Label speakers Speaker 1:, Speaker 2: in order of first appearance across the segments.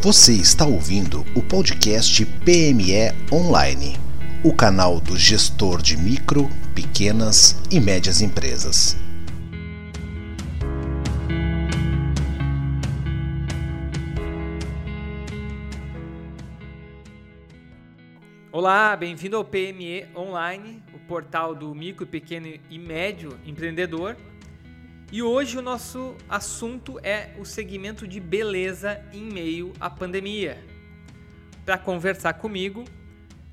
Speaker 1: Você está ouvindo o podcast PME Online, o canal do gestor de micro, pequenas e médias empresas.
Speaker 2: Olá, bem-vindo ao PME Online, o portal do micro, pequeno e médio empreendedor. E hoje o nosso assunto é o segmento de beleza em meio à pandemia. Para conversar comigo,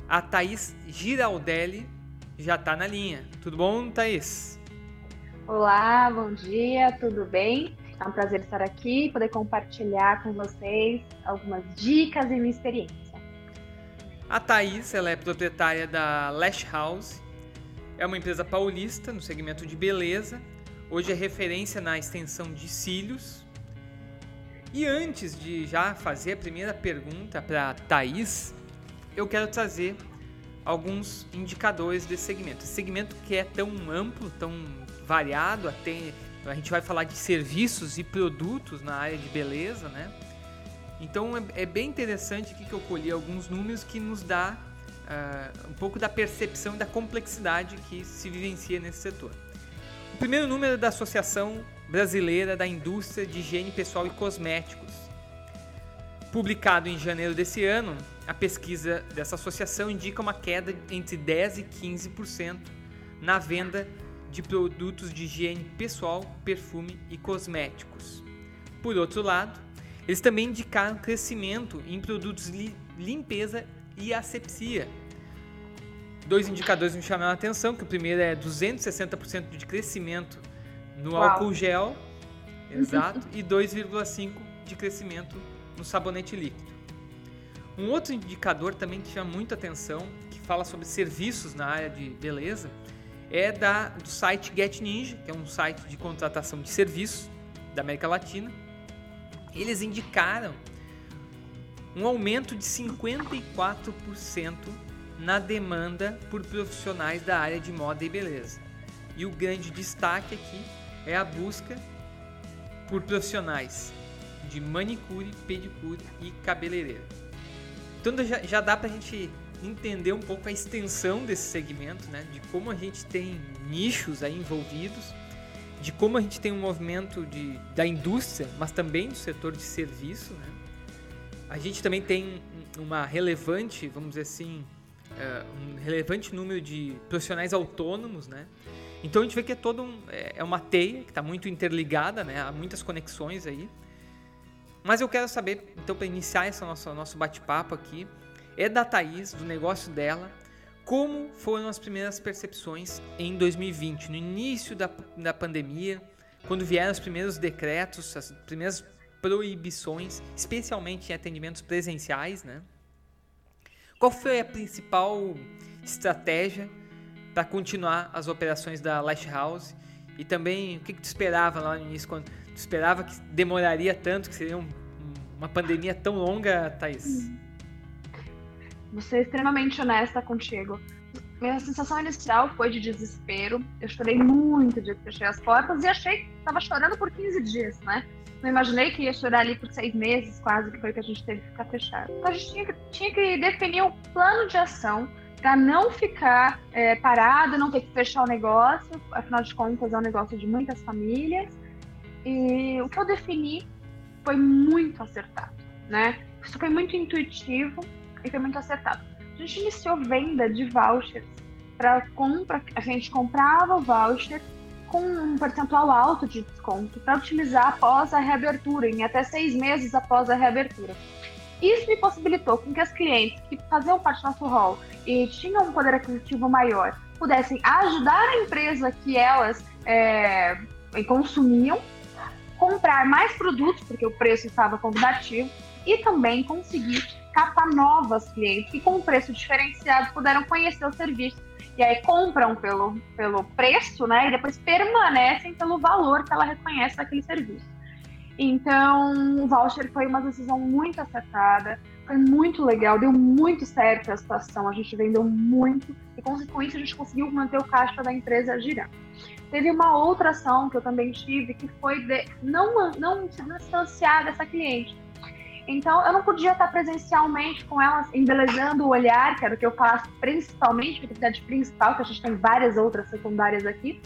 Speaker 2: a Thaís Giraldelli já está na linha. Tudo bom, Thaís?
Speaker 3: Olá, bom dia, tudo bem? É um prazer estar aqui e poder compartilhar com vocês algumas dicas e minha experiência.
Speaker 2: A Thaís ela é proprietária da Lash House, é uma empresa paulista no segmento de beleza Hoje é referência na extensão de cílios. E antes de já fazer a primeira pergunta para Thaís, eu quero trazer alguns indicadores desse segmento. Esse segmento que é tão amplo, tão variado, até a gente vai falar de serviços e produtos na área de beleza, né? Então é, é bem interessante aqui que eu colhi alguns números que nos dá uh, um pouco da percepção e da complexidade que se vivencia nesse setor. O primeiro número é da Associação Brasileira da Indústria de Higiene Pessoal e Cosméticos. Publicado em janeiro desse ano, a pesquisa dessa associação indica uma queda entre 10% e 15% na venda de produtos de higiene pessoal, perfume e cosméticos. Por outro lado, eles também indicaram crescimento em produtos de limpeza e asepsia, dois indicadores me chamaram a atenção, que o primeiro é 260% de crescimento no Uau. álcool gel, exato, e 2,5% de crescimento no sabonete líquido. Um outro indicador também que chama muita atenção, que fala sobre serviços na área de beleza, é da, do site Get Ninja, que é um site de contratação de serviços da América Latina. Eles indicaram um aumento de 54% na demanda por profissionais da área de moda e beleza. E o grande destaque aqui é a busca por profissionais de manicure, pedicure e cabeleireiro. Então já, já dá para a gente entender um pouco a extensão desse segmento, né? de como a gente tem nichos aí envolvidos, de como a gente tem um movimento de, da indústria, mas também do setor de serviço. Né? A gente também tem uma relevante, vamos dizer assim, um relevante número de profissionais autônomos, né? Então a gente vê que é todo um, é, é uma teia que está muito interligada, né? Há muitas conexões aí. Mas eu quero saber, então, para iniciar esse nosso, nosso bate-papo aqui, é da Thaís, do negócio dela, como foram as primeiras percepções em 2020, no início da, da pandemia, quando vieram os primeiros decretos, as primeiras proibições, especialmente em atendimentos presenciais, né? Qual foi a principal estratégia para continuar as operações da Lighthouse? E também o que, que tu esperava lá no início? Quando tu esperava que demoraria tanto, que seria um, uma pandemia tão longa, Thaís?
Speaker 3: Vou ser extremamente honesta contigo. Minha sensação inicial foi de desespero. Eu chorei muito de fechei as portas e achei que estava chorando por 15 dias, né? Não imaginei que ia chorar ali por seis meses, quase, que foi que a gente teve que ficar fechado. Então a gente tinha que, tinha que definir um plano de ação para não ficar é, parado, não ter que fechar o negócio. Afinal de contas, é um negócio de muitas famílias. E o que eu defini foi muito acertado, né? Isso foi muito intuitivo e foi muito acertado. A gente iniciou venda de vouchers para compra, a gente comprava o voucher com um percentual alto de desconto para utilizar após a reabertura, em até seis meses após a reabertura. Isso me possibilitou com que as clientes que faziam parte do nosso hall e tinham um poder aquisitivo maior pudessem ajudar a empresa que elas é, consumiam, comprar mais produtos, porque o preço estava convidativo, e também conseguir captar novas clientes que, com preço diferenciado, puderam conhecer o serviço e aí compram pelo, pelo preço, né? E depois permanecem pelo valor que ela reconhece daquele serviço. Então, o voucher foi uma decisão muito acertada, foi muito legal, deu muito certo a situação, a gente vendeu muito e, isso, a gente conseguiu manter o caixa da empresa girando. Teve uma outra ação que eu também tive, que foi de não, não se distanciar dessa cliente. Então, eu não podia estar presencialmente com elas, embelezando o olhar, que era o que eu faço principalmente, a atividade principal, que a gente tem várias outras secundárias aqui.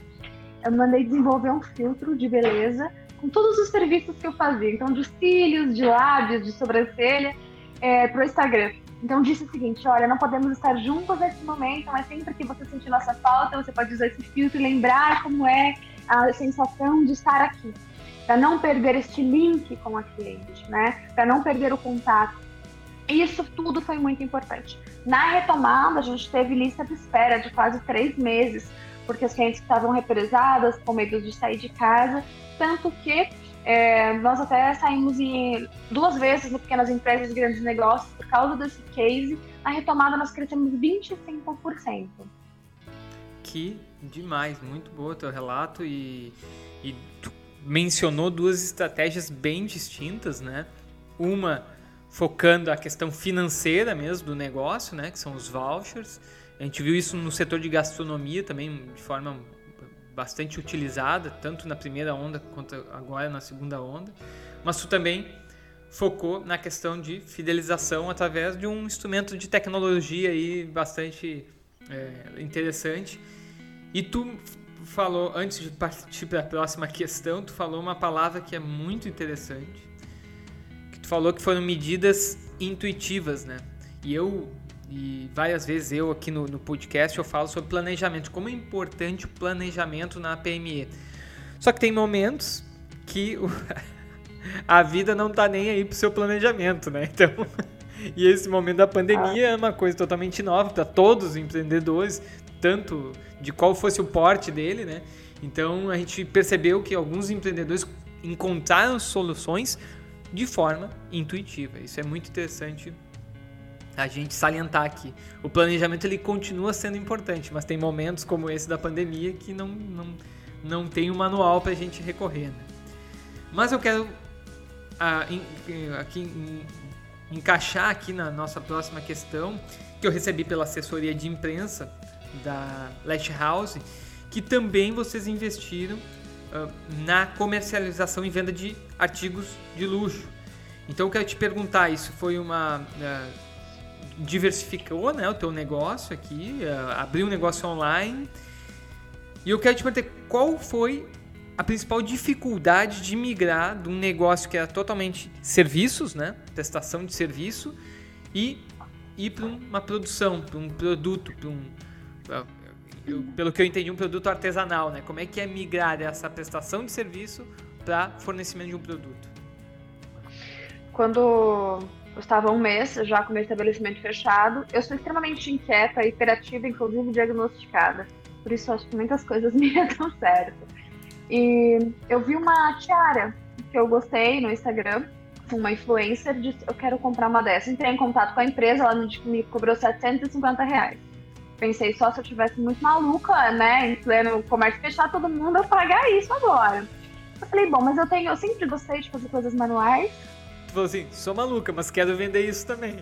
Speaker 3: Eu mandei desenvolver um filtro de beleza com todos os serviços que eu fazia. Então, de cílios, de lábios, de sobrancelha, é, para o Instagram. Então, disse o seguinte: olha, não podemos estar juntos nesse momento, mas sempre que você sentir nossa falta, você pode usar esse filtro e lembrar como é a sensação de estar aqui para não perder este link com a cliente, né? Para não perder o contato. Isso tudo foi muito importante. Na retomada, a gente teve lista de espera de quase três meses, porque as clientes estavam represadas, com medo de sair de casa, tanto que é, nós até saímos em, duas vezes no Pequenas Empresas e Grandes Negócios por causa desse case. Na retomada, nós crescemos 25%.
Speaker 2: Que demais, muito boa teu relato e, e mencionou duas estratégias bem distintas, né? Uma focando a questão financeira mesmo do negócio, né? Que são os vouchers. A gente viu isso no setor de gastronomia também de forma bastante utilizada, tanto na primeira onda quanto agora na segunda onda. Mas tu também focou na questão de fidelização através de um instrumento de tecnologia aí bastante é, interessante. E tu falou, antes de partir para a próxima questão, tu falou uma palavra que é muito interessante. Que tu falou que foram medidas intuitivas, né? E eu, e várias vezes eu aqui no, no podcast, eu falo sobre planejamento, como é importante o planejamento na PME. Só que tem momentos que o, a vida não tá nem aí pro seu planejamento, né? Então, e esse momento da pandemia é uma coisa totalmente nova para todos os empreendedores, tanto de qual fosse o porte dele, né? Então a gente percebeu que alguns empreendedores encontraram soluções de forma intuitiva. Isso é muito interessante a gente salientar aqui. O planejamento ele continua sendo importante, mas tem momentos como esse da pandemia que não, não, não tem um manual para a gente recorrer. Né? Mas eu quero ah, aqui encaixar aqui na nossa próxima questão que eu recebi pela assessoria de imprensa da Last House, que também vocês investiram uh, na comercialização e venda de artigos de luxo. Então eu quero te perguntar, isso foi uma uh, diversificou, né, o teu negócio aqui, uh, abriu um negócio online. E eu quero te perguntar qual foi a principal dificuldade de migrar de um negócio que era totalmente serviços, né, prestação de serviço e ir para uma produção, para um produto, para um pelo que eu entendi, um produto artesanal, né? Como é que é migrar essa prestação de serviço para fornecimento de um produto?
Speaker 3: Quando eu estava um mês já com meu estabelecimento fechado, eu sou extremamente inquieta, hiperativa, inclusive diagnosticada. Por isso acho que muitas coisas me dão certo. E eu vi uma tiara que eu gostei no Instagram, uma influencer, disse eu quero comprar uma dessa. Entrei em contato com a empresa, ela me cobrou 750 reais pensei só se eu tivesse muito maluca, né, em pleno comércio fechar todo mundo, eu pagar isso agora. Eu falei, bom, mas eu tenho, eu sempre gostei de fazer coisas manuais.
Speaker 2: Tu falou assim, sou maluca, mas quero vender isso também.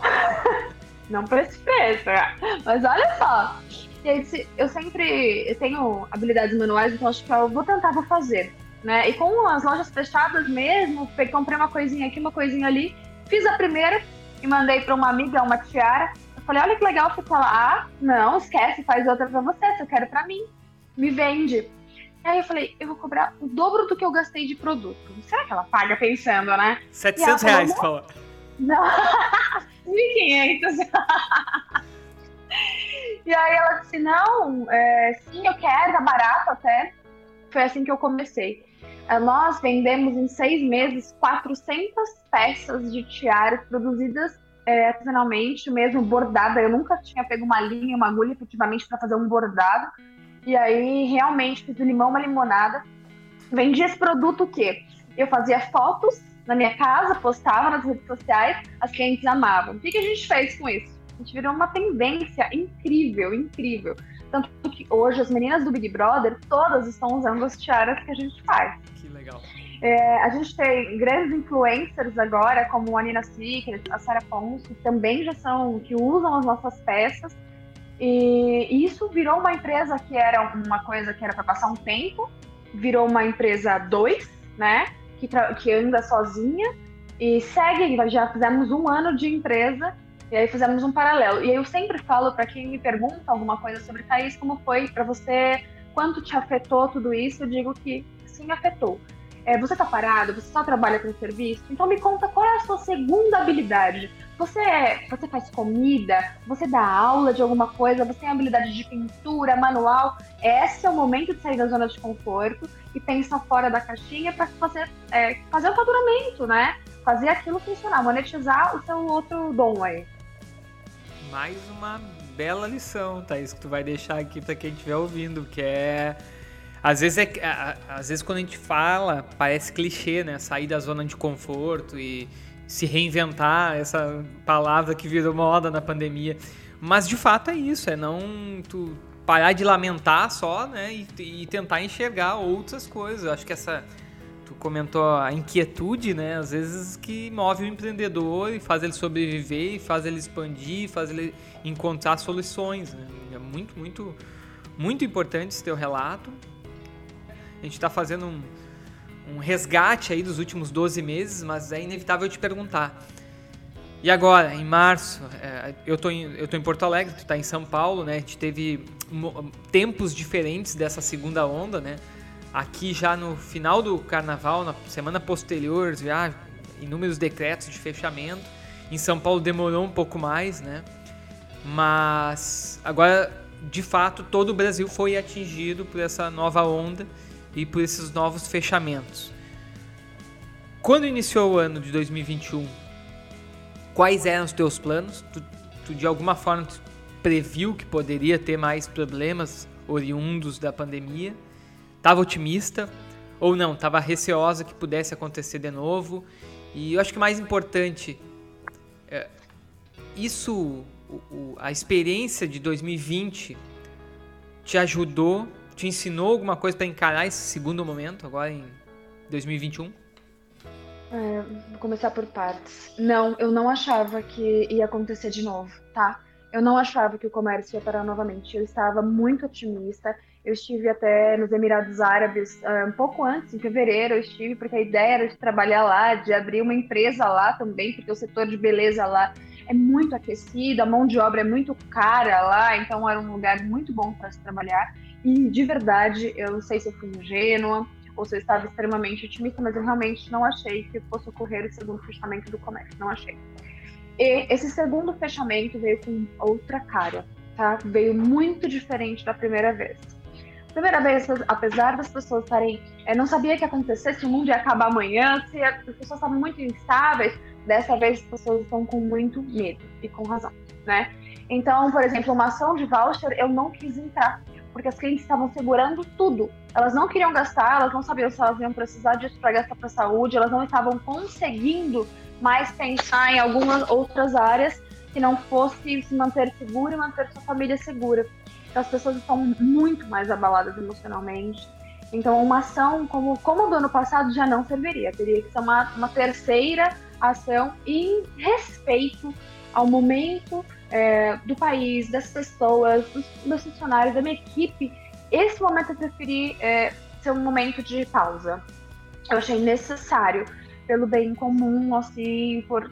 Speaker 3: Não por esse preço, né? mas olha só. E aí, eu sempre eu tenho habilidades manuais, então acho que eu vou tentar, vou fazer. Né? E com as lojas fechadas mesmo, comprei uma coisinha aqui, uma coisinha ali, fiz a primeira e mandei para uma amiga, uma tiara, Falei, olha que legal, ficou lá. Ah, não, esquece, faz outra pra você, se eu quero pra mim. Me vende. E aí eu falei, eu vou cobrar o dobro do que eu gastei de produto. Será que ela paga pensando, né?
Speaker 2: 700 reais, tu falou.
Speaker 3: Não, 1.500. e aí ela disse, não, é, sim, eu quero, tá barato até. Foi assim que eu comecei. É, nós vendemos em seis meses 400 peças de tiaras produzidas é, artesanalmente, mesmo bordada. Eu nunca tinha pego uma linha, uma agulha efetivamente para fazer um bordado. E aí, realmente, fiz o limão, uma limonada. Vendi esse produto o quê? Eu fazia fotos na minha casa, postava nas redes sociais, as clientes amavam. O que, que a gente fez com isso? A gente virou uma tendência incrível, incrível. Tanto que hoje as meninas do Big Brother, todas estão usando as tiaras que a gente faz. É, a gente tem grandes influencers agora, como a Nina Secret, a Sarah Ponce, que também já são, que usam as nossas peças. E, e isso virou uma empresa que era uma coisa que era para passar um tempo, virou uma empresa dois, né? Que, que anda sozinha e segue, já fizemos um ano de empresa e aí fizemos um paralelo. E aí eu sempre falo para quem me pergunta alguma coisa sobre Thaís, como foi para você, quanto te afetou tudo isso, eu digo que sim, afetou. É, você está parado, você só trabalha com serviço, então me conta qual é a sua segunda habilidade. Você, é, você faz comida, você dá aula de alguma coisa, você tem habilidade de pintura, manual. Esse é o momento de sair da zona de conforto e pensar fora da caixinha para fazer, é, fazer o faturamento, né? Fazer aquilo funcionar, monetizar o seu outro dom aí
Speaker 2: mais uma bela lição, Thaís, que tu vai deixar aqui para quem estiver ouvindo, que é às vezes é às vezes quando a gente fala, parece clichê, né? Sair da zona de conforto e se reinventar, essa palavra que virou moda na pandemia. Mas de fato é isso, é não tu parar de lamentar só, né, e, e tentar enxergar outras coisas. Acho que essa tu comentou a inquietude, né? Às vezes que move o empreendedor e faz ele sobreviver, e faz ele expandir, faz ele encontrar soluções. Né? É muito, muito, muito importante esse teu relato. A gente está fazendo um, um resgate aí dos últimos 12 meses, mas é inevitável te perguntar. E agora, em março, é, eu tô em, eu tô em Porto Alegre, tu está em São Paulo, né? A gente teve tempos diferentes dessa segunda onda, né? Aqui já no final do carnaval, na semana posterior, já inúmeros decretos de fechamento. Em São Paulo demorou um pouco mais, né? Mas agora, de fato, todo o Brasil foi atingido por essa nova onda e por esses novos fechamentos. Quando iniciou o ano de 2021, quais eram os teus planos? Tu, tu de alguma forma previu que poderia ter mais problemas oriundos da pandemia? estava otimista ou não, estava receosa que pudesse acontecer de novo. E eu acho que mais importante, é, isso, o, o, a experiência de 2020 te ajudou, te ensinou alguma coisa para encarar esse segundo momento agora em 2021?
Speaker 3: É, vou começar por partes. Não, eu não achava que ia acontecer de novo, tá? Eu não achava que o comércio ia parar novamente. Eu estava muito otimista. Eu estive até nos Emirados Árabes uh, um pouco antes, em fevereiro, eu estive, porque a ideia era de trabalhar lá, de abrir uma empresa lá também, porque o setor de beleza lá é muito aquecido, a mão de obra é muito cara lá, então era um lugar muito bom para se trabalhar. E de verdade, eu não sei se eu fui ingênua ou se eu estava extremamente otimista, mas eu realmente não achei que fosse ocorrer o segundo fechamento do comércio, não achei. E esse segundo fechamento veio com outra cara, tá? Veio muito diferente da primeira vez primeira vez, apesar das pessoas estarem. É, não sabia que ia acontecer, se o mundo ia acabar amanhã, se as pessoas estavam muito instáveis, dessa vez as pessoas estão com muito medo, e com razão, né? Então, por exemplo, uma ação de voucher eu não quis entrar, porque as clientes estavam segurando tudo. Elas não queriam gastar, elas não sabiam se elas iam precisar disso para gastar para saúde, elas não estavam conseguindo mais pensar em algumas outras áreas que não fosse se manter segura e manter sua família segura as pessoas estão muito mais abaladas emocionalmente. Então, uma ação como, como do ano passado já não serviria. Teria que ser uma, uma terceira ação em respeito ao momento é, do país, das pessoas, dos meus funcionários, da minha equipe. Esse momento eu preferi é, ser um momento de pausa. Eu achei necessário, pelo bem comum, assim, por,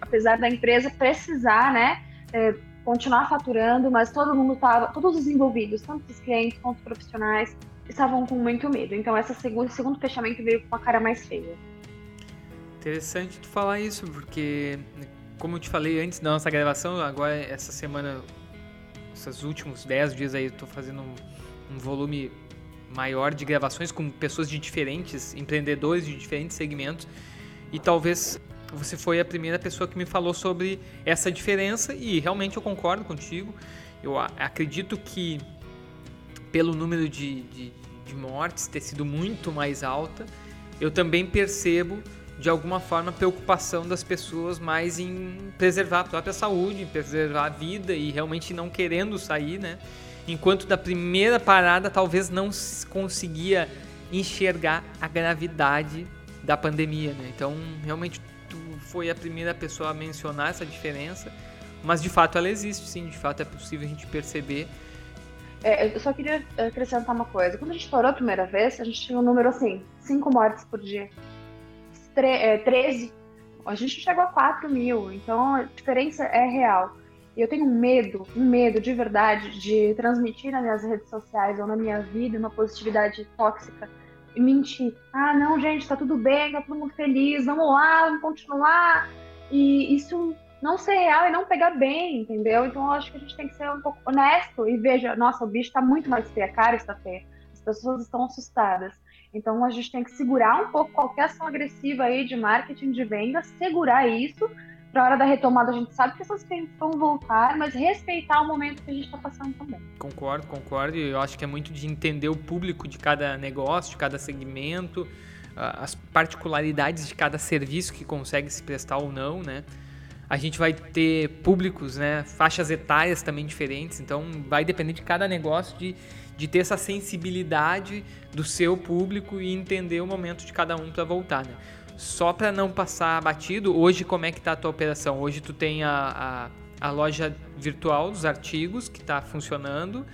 Speaker 3: apesar da empresa precisar, né, é, continuar faturando, mas todo mundo estava, todos os envolvidos, tanto os clientes quanto os profissionais, estavam com muito medo. Então esse segundo, segundo fechamento veio com uma cara mais feia.
Speaker 2: Interessante tu falar isso, porque como eu te falei antes da nossa gravação, agora essa semana, esses últimos 10 dias aí, eu tô fazendo um, um volume maior de gravações com pessoas de diferentes, empreendedores de diferentes segmentos, e talvez você foi a primeira pessoa que me falou sobre essa diferença e realmente eu concordo contigo. Eu acredito que pelo número de, de, de mortes ter sido muito mais alta, eu também percebo de alguma forma preocupação das pessoas mais em preservar a própria saúde, em preservar a vida e realmente não querendo sair, né? Enquanto da primeira parada talvez não conseguia enxergar a gravidade da pandemia, né? Então, realmente foi a primeira pessoa a mencionar essa diferença, mas de fato ela existe, sim, de fato é possível a gente perceber.
Speaker 3: É, eu só queria acrescentar uma coisa. Quando a gente parou a primeira vez, a gente tinha um número assim, 5 mortes por dia. É, 13 A gente chegou a 4 mil, então a diferença é real. E eu tenho medo, um medo de verdade, de transmitir nas minhas redes sociais ou na minha vida uma positividade tóxica e mentir. Ah, não, gente, tá tudo bem, tá todo mundo feliz, vamos lá, vamos continuar. E isso não ser real e não pegar bem, entendeu? Então eu acho que a gente tem que ser um pouco honesto e veja, nossa, o bicho tá muito mais feio, a cara está feia. As pessoas estão assustadas. Então a gente tem que segurar um pouco qualquer ação agressiva aí de marketing, de venda, segurar isso para a hora da retomada a gente sabe que essas clientes vão voltar, mas respeitar o momento que a gente está passando também.
Speaker 2: Concordo, concordo. Eu acho que é muito de entender o público de cada negócio, de cada segmento, as particularidades de cada serviço que consegue se prestar ou não, né? A gente vai ter públicos, né, faixas etárias também diferentes, então vai depender de cada negócio de, de ter essa sensibilidade do seu público e entender o momento de cada um para voltar, né? Só para não passar batido, hoje como é que tá a tua operação? Hoje tu tem a, a, a loja virtual dos artigos que está funcionando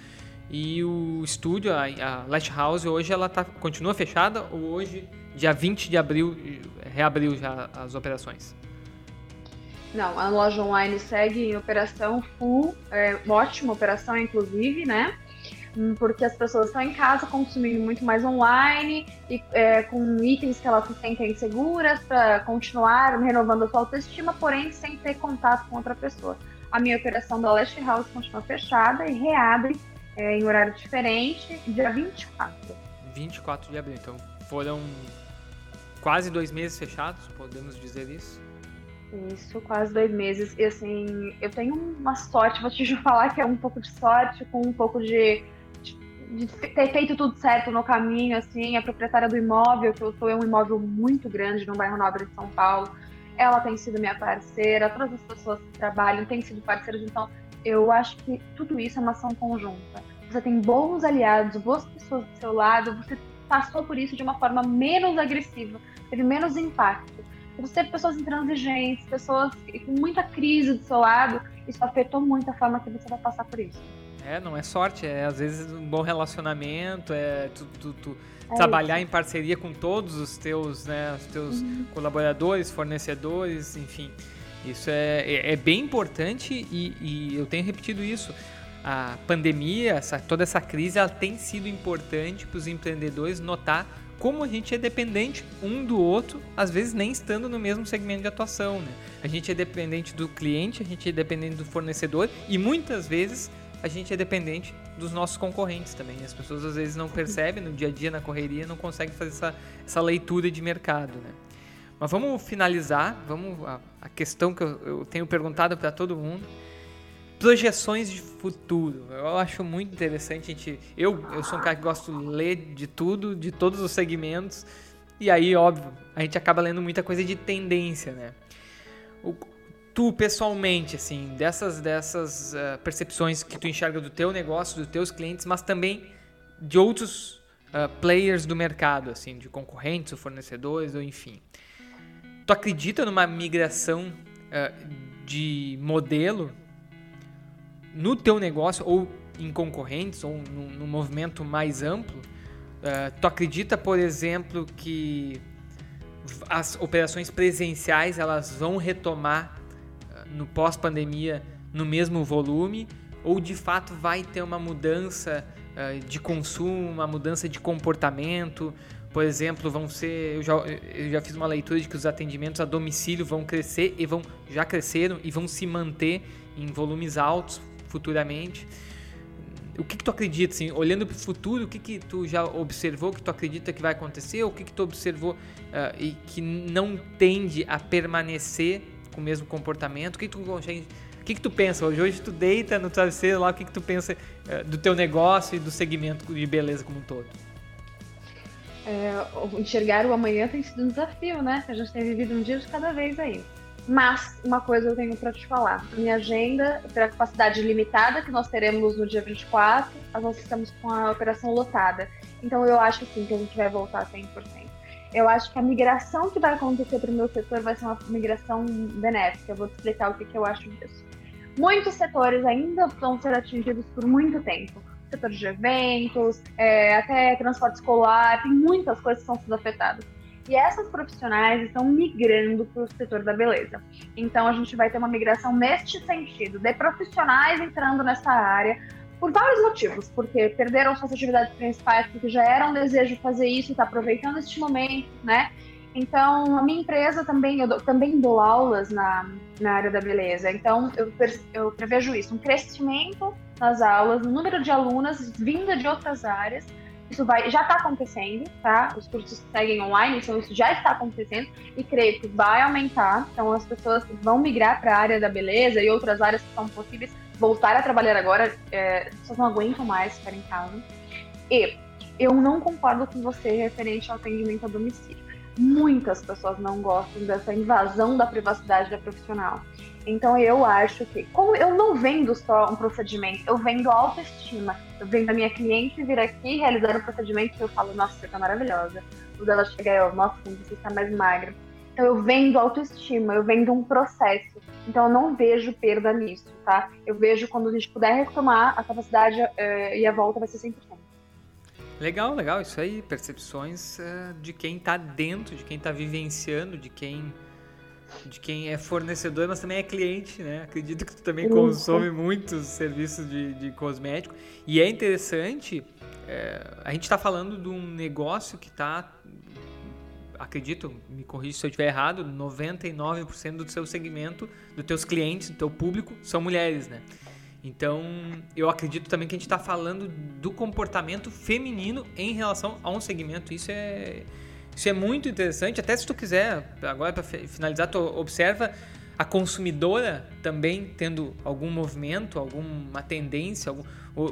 Speaker 2: e o estúdio, a, a House, hoje ela tá, continua fechada ou hoje, dia 20 de abril, reabriu já as operações?
Speaker 3: Não, a loja online segue em operação full, é, ótima operação inclusive, né? Hum, porque as pessoas estão em casa consumindo muito mais online e é, com itens que elas se sentem seguras para continuar renovando a sua autoestima, porém sem ter contato com outra pessoa. A minha operação da Last House continua fechada e reabre é, em horário diferente, dia 24.
Speaker 2: 24 de abril, então foram quase dois meses fechados, podemos dizer isso?
Speaker 3: Isso, quase dois meses. E assim, eu tenho uma sorte, vou te falar que é um pouco de sorte com um pouco de de ter feito tudo certo no caminho, assim, a proprietária do imóvel, que eu sou, é um imóvel muito grande no bairro Nobre de São Paulo, ela tem sido minha parceira, todas as pessoas que trabalham têm sido parceiras, então eu acho que tudo isso é uma ação conjunta. Você tem bons aliados, boas pessoas do seu lado, você passou por isso de uma forma menos agressiva, teve menos impacto. Você teve pessoas intransigentes, pessoas com muita crise do seu lado, isso afetou muito a forma que você vai passar por isso.
Speaker 2: É, não é sorte, é às vezes um bom relacionamento, é tu, tu, tu é trabalhar isso. em parceria com todos os teus, né, os teus uhum. colaboradores, fornecedores, enfim. Isso é, é, é bem importante e, e, eu tenho repetido isso. A pandemia, essa, toda essa crise, ela tem sido importante para os empreendedores notar como a gente é dependente um do outro, às vezes nem estando no mesmo segmento de atuação. Né? A gente é dependente do cliente, a gente é dependente do fornecedor e muitas vezes a gente é dependente dos nossos concorrentes também. As pessoas às vezes não percebem no dia a dia, na correria, não conseguem fazer essa, essa leitura de mercado, né? Mas vamos finalizar, vamos a, a questão que eu, eu tenho perguntado para todo mundo. Projeções de futuro. Eu acho muito interessante. A gente, eu, eu sou um cara que gosto de ler de tudo, de todos os segmentos. E aí, óbvio, a gente acaba lendo muita coisa de tendência, né? O, tu pessoalmente, assim, dessas, dessas uh, percepções que tu enxerga do teu negócio, dos teus clientes, mas também de outros uh, players do mercado, assim, de concorrentes ou fornecedores, ou enfim. Tu acredita numa migração uh, de modelo no teu negócio ou em concorrentes ou num movimento mais amplo? tu acredita, por exemplo, que as operações presenciais elas vão retomar no pós-pandemia no mesmo volume ou de fato vai ter uma mudança uh, de consumo, uma mudança de comportamento? Por exemplo, vão ser. Eu já, eu já fiz uma leitura de que os atendimentos a domicílio vão crescer e vão já cresceram e vão se manter em volumes altos futuramente. O que, que tu acredita, assim, olhando para o futuro, o que, que tu já observou que tu acredita que vai acontecer, o que, que tu observou uh, e que não tende a permanecer com o mesmo comportamento? O que tu consegue o que, que tu pensa hoje? Hoje tu deita no travesseiro lá, o que, que tu pensa é, do teu negócio e do segmento de beleza como um todo?
Speaker 3: É, enxergar o amanhã tem sido um desafio, né? A gente tem vivido um dia de cada vez aí. Mas uma coisa eu tenho para te falar. Minha agenda, pela capacidade limitada que nós teremos no dia 24, nós estamos com a operação lotada. Então eu acho sim que a gente vai voltar 100% eu acho que a migração que vai acontecer para o meu setor vai ser uma migração benéfica. Eu vou te explicar o que, que eu acho disso. Muitos setores ainda vão ser atingidos por muito tempo. Setor de eventos, é, até transporte escolar, tem muitas coisas que estão sendo afetadas. E essas profissionais estão migrando para o setor da beleza. Então a gente vai ter uma migração neste sentido, de profissionais entrando nessa área, por vários motivos, porque perderam suas atividades principais, porque já era um desejo fazer isso está aproveitando este momento, né? Então, a minha empresa também, eu também dou aulas na, na área da beleza. Então, eu, eu prevejo isso, um crescimento nas aulas, no número de alunas vinda de outras áreas. Isso vai, já está acontecendo, tá? Os cursos seguem online, então isso já está acontecendo e creio que vai aumentar. Então, as pessoas vão migrar para a área da beleza e outras áreas que são possíveis voltar a trabalhar agora, é, as pessoas não aguentam mais ficar em casa. E eu não concordo com você referente ao atendimento a domicílio. Muitas pessoas não gostam dessa invasão da privacidade da profissional. Então eu acho que, como eu não vendo só um procedimento, eu vendo autoestima. Eu vendo a minha cliente vir aqui realizar um procedimento que eu falo, nossa, você tá maravilhosa. Quando ela chega, eu, nossa, você está mais magra. Então eu vendo autoestima, eu vendo um processo. Então eu não vejo perda nisso, tá? Eu vejo quando a gente puder retomar a capacidade uh, e a volta vai ser 100%.
Speaker 2: Legal, legal. Isso aí, percepções uh, de quem está dentro, de quem está vivenciando, de quem de quem é fornecedor, mas também é cliente, né? Acredito que tu também consome muitos serviços de, de cosmético. E é interessante, é, a gente está falando de um negócio que está acredito, me corrija se eu estiver errado, 99% do seu segmento, dos teus clientes, do teu público, são mulheres, né? Então, eu acredito também que a gente está falando do comportamento feminino em relação a um segmento. Isso é, isso é muito interessante. Até se tu quiser, agora para finalizar, tu observa a consumidora também tendo algum movimento, alguma tendência, algum, o,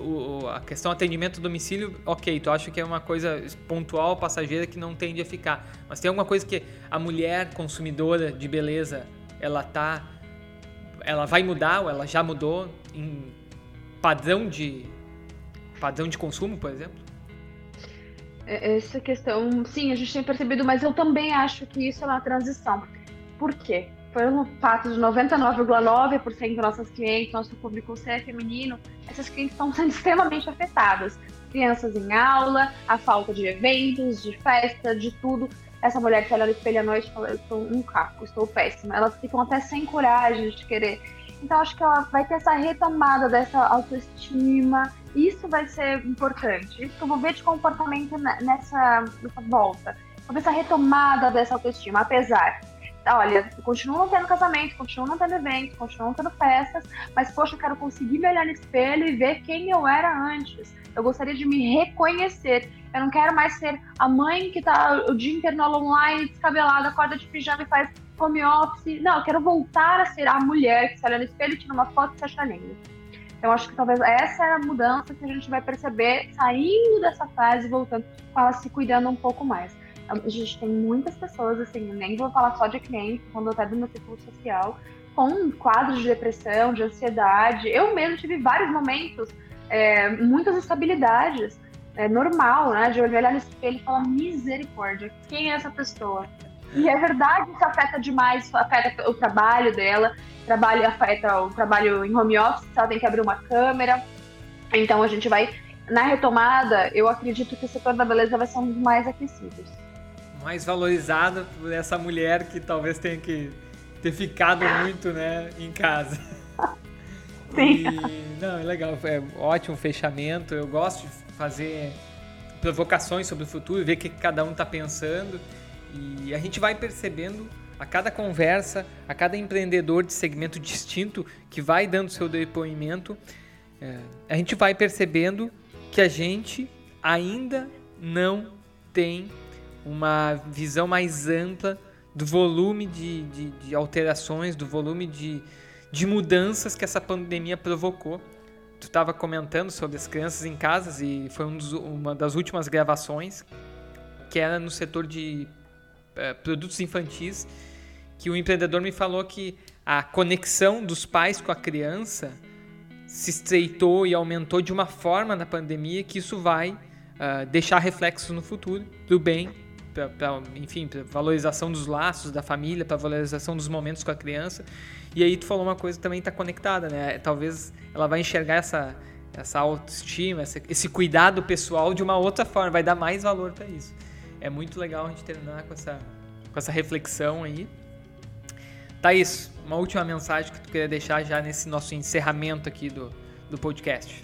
Speaker 2: o, a questão atendimento domicílio, ok, tu acha que é uma coisa pontual, passageira que não tende a ficar. Mas tem alguma coisa que a mulher consumidora de beleza, ela tá. Ela vai mudar, ou ela já mudou em padrão de. padrão de consumo, por exemplo?
Speaker 3: É, essa questão, sim, a gente tem percebido, mas eu também acho que isso é uma transição. Por quê? pelo fato de 99,9% das nossas clientes, nosso público ser feminino, essas clientes estão sendo extremamente afetadas. Crianças em aula, a falta de eventos, de festa, de tudo. Essa mulher que olha no espelho à noite fala, eu estou um caco, estou péssima. Elas ficam até sem coragem de querer. Então, acho que ela vai ter essa retomada dessa autoestima. Isso vai ser importante. Isso que eu vou ver de comportamento nessa, nessa volta. Vou ver essa retomada dessa autoestima. Apesar olha, continuo não tendo casamento, continuo não tendo eventos, continuo não tendo festas, mas poxa, eu quero conseguir me olhar no espelho e ver quem eu era antes. Eu gostaria de me reconhecer. Eu não quero mais ser a mãe que tá o dia inteiro no online, descabelada, acorda de pijama e faz home office. Não, eu quero voltar a ser a mulher que se olha no espelho, tira uma foto e se acha linda. Então, acho que talvez essa é a mudança que a gente vai perceber saindo dessa fase, voltando com ela se cuidando um pouco mais a gente tem muitas pessoas, assim, nem vou falar só de clientes, quando até do meu círculo social, com quadros de depressão, de ansiedade. Eu mesmo tive vários momentos, é, muitas instabilidades. É normal, né? De olhar no espelho e falar, misericórdia, quem é essa pessoa? E é verdade, isso afeta demais, isso afeta o trabalho dela, trabalho afeta o trabalho em home office, ela tem que abrir uma câmera. Então a gente vai, na retomada, eu acredito que o setor da beleza vai ser um dos mais aquecidos
Speaker 2: mais valorizada por essa mulher que talvez tenha que ter ficado muito, né, em casa.
Speaker 3: Sim.
Speaker 2: E, não, é legal, é ótimo fechamento. Eu gosto de fazer provocações sobre o futuro, ver o que cada um está pensando. E a gente vai percebendo a cada conversa, a cada empreendedor de segmento distinto que vai dando seu depoimento, é, a gente vai percebendo que a gente ainda não tem uma visão mais ampla do volume de, de, de alterações, do volume de, de mudanças que essa pandemia provocou. Tu estava comentando sobre as crianças em casa e foi um dos, uma das últimas gravações que era no setor de uh, produtos infantis, que o empreendedor me falou que a conexão dos pais com a criança se estreitou e aumentou de uma forma na pandemia que isso vai uh, deixar reflexos no futuro, do bem para enfim, pra valorização dos laços da família, para valorização dos momentos com a criança. E aí tu falou uma coisa que também está conectada, né? Talvez ela vai enxergar essa essa autoestima, esse cuidado pessoal de uma outra forma, vai dar mais valor para isso. É muito legal a gente terminar com essa, com essa reflexão aí. Thaís, uma última mensagem que tu queria deixar já nesse nosso encerramento aqui do, do podcast.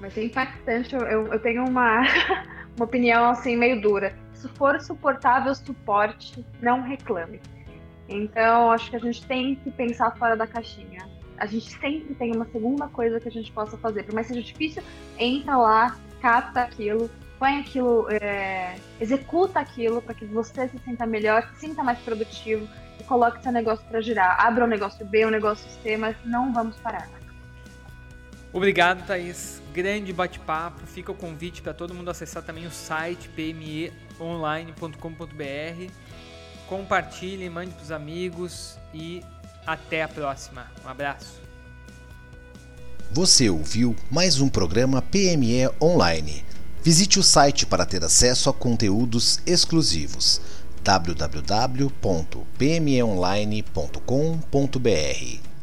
Speaker 3: Vai ser impactante. Eu, eu tenho uma, uma opinião assim meio dura. Se for suportável, suporte, não reclame. Então, acho que a gente tem que pensar fora da caixinha. A gente sempre tem uma segunda coisa que a gente possa fazer. Por mais que seja difícil, entra lá, capta aquilo, põe aquilo, é, executa aquilo para que você se sinta melhor, se sinta mais produtivo e coloque seu negócio para girar. Abra um negócio B, um negócio C, mas não vamos parar.
Speaker 2: Obrigado, Thaís. Grande bate-papo. Fica o convite para todo mundo acessar também o site pmeonline.com.br. Compartilhe, mande para os amigos e até a próxima. Um abraço.
Speaker 1: Você ouviu mais um programa PME Online. Visite o site para ter acesso a conteúdos exclusivos www.pmeonline.com.br